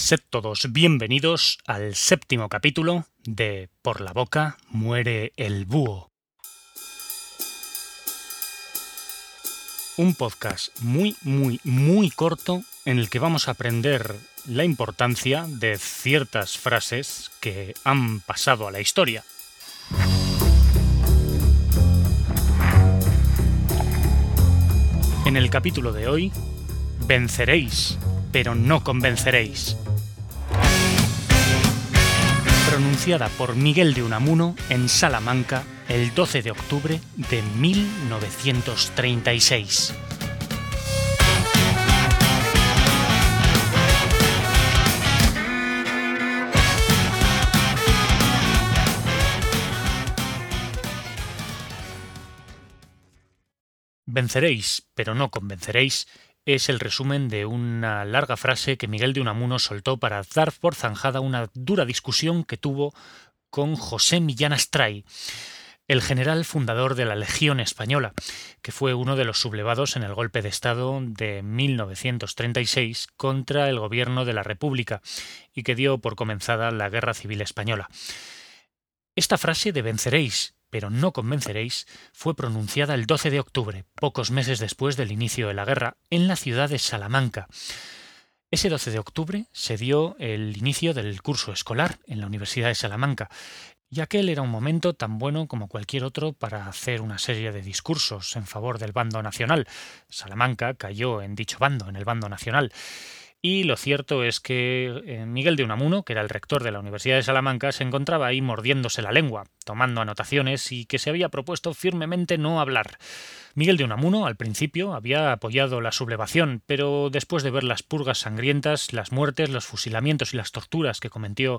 Sed todos bienvenidos al séptimo capítulo de Por la boca muere el búho. Un podcast muy, muy, muy corto en el que vamos a aprender la importancia de ciertas frases que han pasado a la historia. En el capítulo de hoy, venceréis pero no convenceréis. Pronunciada por Miguel de Unamuno en Salamanca el 12 de octubre de 1936. Venceréis, pero no convenceréis, es el resumen de una larga frase que Miguel de Unamuno soltó para dar por zanjada una dura discusión que tuvo con José Millán Astray, el general fundador de la Legión Española, que fue uno de los sublevados en el golpe de Estado de 1936 contra el gobierno de la República y que dio por comenzada la Guerra Civil Española. Esta frase de venceréis, pero no convenceréis, fue pronunciada el 12 de octubre, pocos meses después del inicio de la guerra, en la ciudad de Salamanca. Ese 12 de octubre se dio el inicio del curso escolar en la Universidad de Salamanca, y aquel era un momento tan bueno como cualquier otro para hacer una serie de discursos en favor del bando nacional. Salamanca cayó en dicho bando, en el bando nacional. Y lo cierto es que eh, Miguel de Unamuno, que era el rector de la Universidad de Salamanca, se encontraba ahí mordiéndose la lengua, tomando anotaciones y que se había propuesto firmemente no hablar. Miguel de Unamuno, al principio, había apoyado la sublevación, pero después de ver las purgas sangrientas, las muertes, los fusilamientos y las torturas que cometió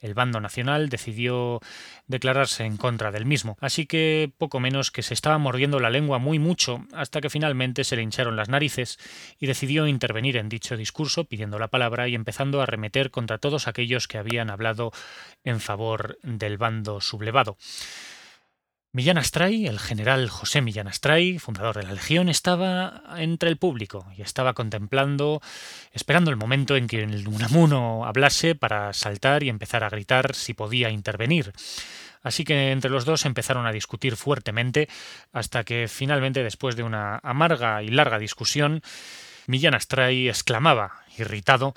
el bando nacional, decidió declararse en contra del mismo. Así que poco menos que se estaba mordiendo la lengua muy mucho, hasta que finalmente se le hincharon las narices y decidió intervenir en dicho discurso pidiendo la palabra y empezando a arremeter contra todos aquellos que habían hablado en favor del bando sublevado. Millán Astray, el general José Millán Astray, fundador de la Legión, estaba entre el público y estaba contemplando, esperando el momento en que el Unamuno hablase para saltar y empezar a gritar si podía intervenir. Así que entre los dos empezaron a discutir fuertemente hasta que finalmente, después de una amarga y larga discusión, Millán Astray exclamaba, irritado,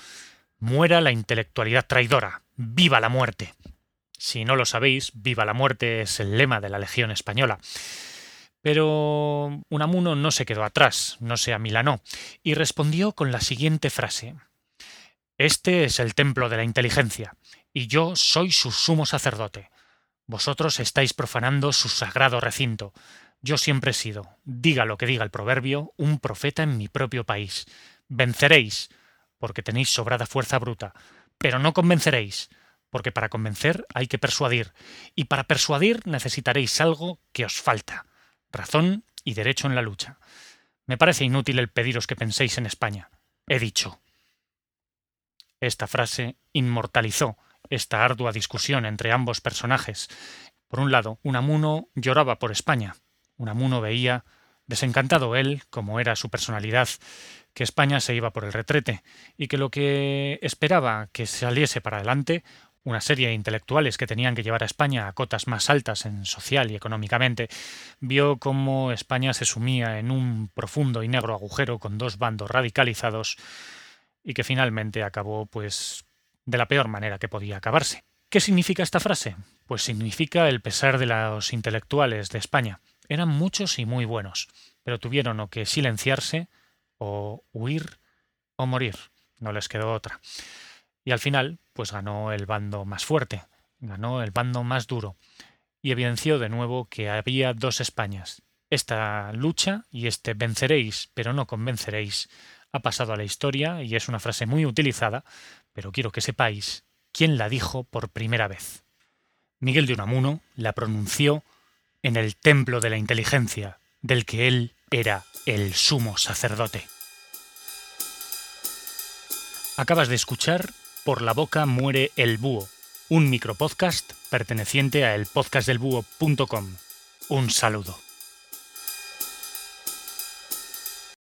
Muera la intelectualidad traidora. ¡Viva la muerte! Si no lo sabéis, Viva la muerte es el lema de la Legión Española. Pero Unamuno no se quedó atrás, no se amilanó, y respondió con la siguiente frase. Este es el templo de la inteligencia, y yo soy su sumo sacerdote. Vosotros estáis profanando su sagrado recinto. Yo siempre he sido, diga lo que diga el proverbio, un profeta en mi propio país. Venceréis, porque tenéis sobrada fuerza bruta, pero no convenceréis, porque para convencer hay que persuadir, y para persuadir necesitaréis algo que os falta, razón y derecho en la lucha. Me parece inútil el pediros que penséis en España. He dicho. Esta frase inmortalizó esta ardua discusión entre ambos personajes. Por un lado, Unamuno lloraba por España. Unamuno veía, desencantado él, como era su personalidad, que España se iba por el retrete, y que lo que esperaba que saliese para adelante una serie de intelectuales que tenían que llevar a España a cotas más altas en social y económicamente, vio cómo España se sumía en un profundo y negro agujero con dos bandos radicalizados y que finalmente acabó pues de la peor manera que podía acabarse. ¿Qué significa esta frase? Pues significa el pesar de los intelectuales de España. Eran muchos y muy buenos, pero tuvieron o que silenciarse o huir o morir. No les quedó otra. Y al final, pues ganó el bando más fuerte, ganó el bando más duro, y evidenció de nuevo que había dos Españas. Esta lucha y este venceréis, pero no convenceréis, ha pasado a la historia y es una frase muy utilizada, pero quiero que sepáis quién la dijo por primera vez. Miguel de Unamuno la pronunció en el templo de la inteligencia, del que él era el sumo sacerdote. Acabas de escuchar por la boca muere el búho, un micropodcast perteneciente a elpodcastdelbúho.com. Un saludo.